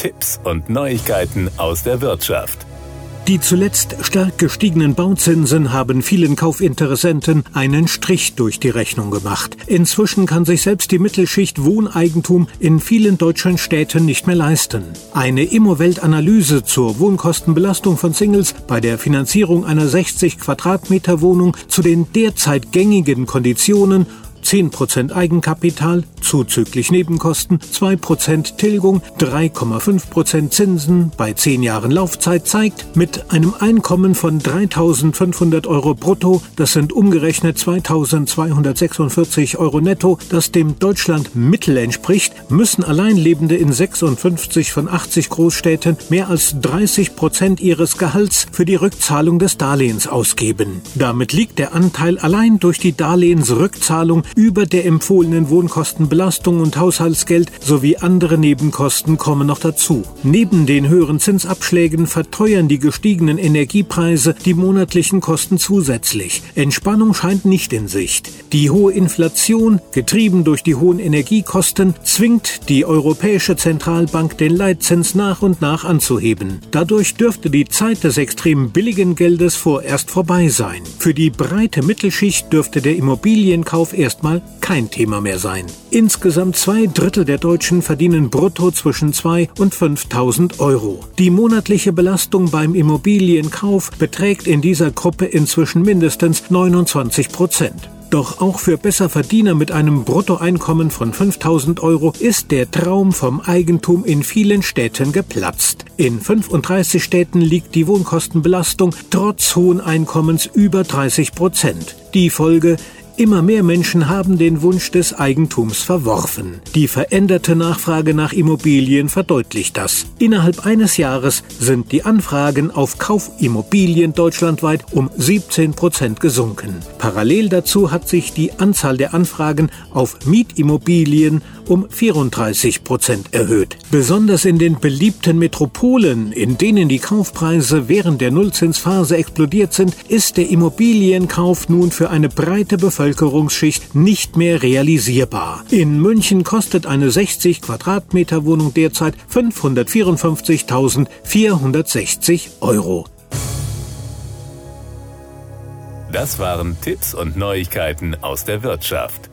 Tipps und Neuigkeiten aus der Wirtschaft. Die zuletzt stark gestiegenen Bauzinsen haben vielen Kaufinteressenten einen Strich durch die Rechnung gemacht. Inzwischen kann sich selbst die Mittelschicht Wohneigentum in vielen deutschen Städten nicht mehr leisten. Eine Immowelt-Analyse zur Wohnkostenbelastung von Singles bei der Finanzierung einer 60 Quadratmeter Wohnung zu den derzeit gängigen Konditionen 10% Eigenkapital zuzüglich Nebenkosten, 2% Tilgung, 3,5% Zinsen bei 10 Jahren Laufzeit zeigt, mit einem Einkommen von 3.500 Euro brutto, das sind umgerechnet 2.246 Euro netto, das dem Deutschland Mittel entspricht, müssen Alleinlebende in 56 von 80 Großstädten mehr als 30% ihres Gehalts für die Rückzahlung des Darlehens ausgeben. Damit liegt der Anteil allein durch die Darlehensrückzahlung über der empfohlenen Wohnkostenbelastung und Haushaltsgeld sowie andere Nebenkosten kommen noch dazu. Neben den höheren Zinsabschlägen verteuern die gestiegenen Energiepreise die monatlichen Kosten zusätzlich. Entspannung scheint nicht in Sicht. Die hohe Inflation, getrieben durch die hohen Energiekosten, zwingt die Europäische Zentralbank den Leitzins nach und nach anzuheben. Dadurch dürfte die Zeit des extrem billigen Geldes vorerst vorbei sein. Für die breite Mittelschicht dürfte der Immobilienkauf erstmal erstmal kein Thema mehr sein. Insgesamt zwei Drittel der Deutschen verdienen brutto zwischen 2 und 5000 Euro. Die monatliche Belastung beim Immobilienkauf beträgt in dieser Gruppe inzwischen mindestens 29 Prozent. Doch auch für Besserverdiener mit einem Bruttoeinkommen von 5000 Euro ist der Traum vom Eigentum in vielen Städten geplatzt. In 35 Städten liegt die Wohnkostenbelastung trotz hohen Einkommens über 30 Prozent. Die Folge Immer mehr Menschen haben den Wunsch des Eigentums verworfen. Die veränderte Nachfrage nach Immobilien verdeutlicht das. Innerhalb eines Jahres sind die Anfragen auf Kaufimmobilien deutschlandweit um 17 Prozent gesunken. Parallel dazu hat sich die Anzahl der Anfragen auf Mietimmobilien um 34 Prozent erhöht. Besonders in den beliebten Metropolen, in denen die Kaufpreise während der Nullzinsphase explodiert sind, ist der Immobilienkauf nun für eine breite Bevölkerungsschicht nicht mehr realisierbar. In München kostet eine 60 Quadratmeter Wohnung derzeit 554.460 Euro. Das waren Tipps und Neuigkeiten aus der Wirtschaft.